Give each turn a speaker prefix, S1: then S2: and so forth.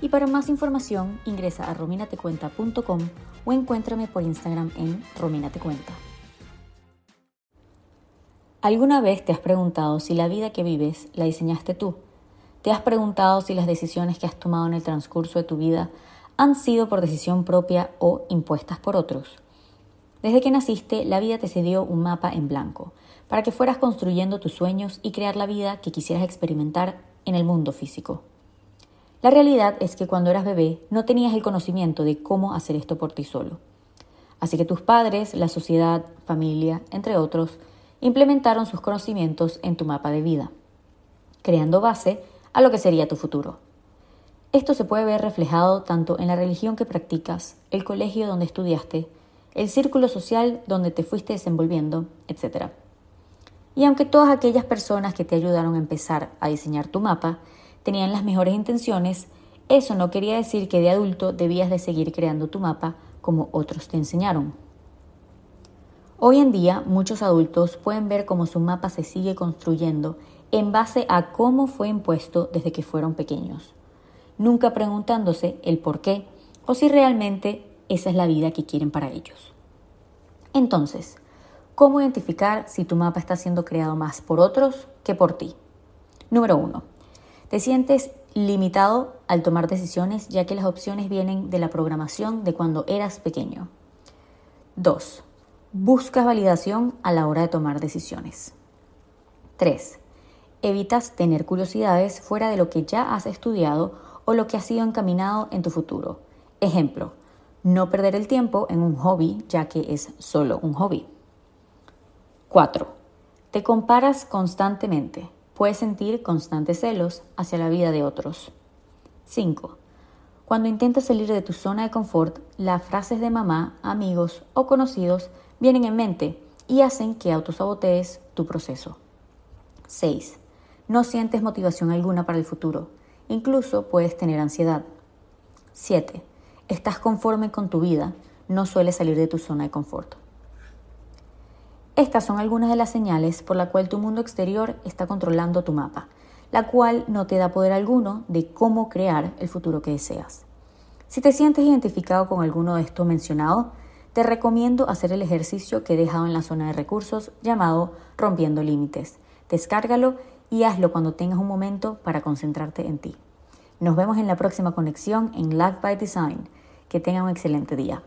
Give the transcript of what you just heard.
S1: y para más información ingresa a rominatecuenta.com o encuéntrame por Instagram en rominatecuenta. ¿Alguna vez te has preguntado si la vida que vives la diseñaste tú? ¿Te has preguntado si las decisiones que has tomado en el transcurso de tu vida han sido por decisión propia o impuestas por otros? Desde que naciste, la vida te cedió un mapa en blanco para que fueras construyendo tus sueños y crear la vida que quisieras experimentar en el mundo físico. La realidad es que cuando eras bebé no tenías el conocimiento de cómo hacer esto por ti solo. Así que tus padres, la sociedad, familia, entre otros, implementaron sus conocimientos en tu mapa de vida, creando base a lo que sería tu futuro. Esto se puede ver reflejado tanto en la religión que practicas, el colegio donde estudiaste, el círculo social donde te fuiste desenvolviendo, etc. Y aunque todas aquellas personas que te ayudaron a empezar a diseñar tu mapa tenían las mejores intenciones, eso no quería decir que de adulto debías de seguir creando tu mapa como otros te enseñaron. Hoy en día muchos adultos pueden ver cómo su mapa se sigue construyendo en base a cómo fue impuesto desde que fueron pequeños, nunca preguntándose el por qué o si realmente esa es la vida que quieren para ellos. Entonces, ¿Cómo identificar si tu mapa está siendo creado más por otros que por ti? Número uno, te sientes limitado al tomar decisiones ya que las opciones vienen de la programación de cuando eras pequeño. 2. Buscas validación a la hora de tomar decisiones. 3. Evitas tener curiosidades fuera de lo que ya has estudiado o lo que ha sido encaminado en tu futuro. Ejemplo, no perder el tiempo en un hobby ya que es solo un hobby. 4. Te comparas constantemente. Puedes sentir constantes celos hacia la vida de otros. 5. Cuando intentas salir de tu zona de confort, las frases de mamá, amigos o conocidos vienen en mente y hacen que autosabotees tu proceso. 6. No sientes motivación alguna para el futuro. Incluso puedes tener ansiedad. 7. Estás conforme con tu vida. No sueles salir de tu zona de confort. Estas son algunas de las señales por la cual tu mundo exterior está controlando tu mapa, la cual no te da poder alguno de cómo crear el futuro que deseas. Si te sientes identificado con alguno de estos mencionados, te recomiendo hacer el ejercicio que he dejado en la zona de recursos llamado Rompiendo Límites. Descárgalo y hazlo cuando tengas un momento para concentrarte en ti. Nos vemos en la próxima conexión en Life by Design. Que tengan un excelente día.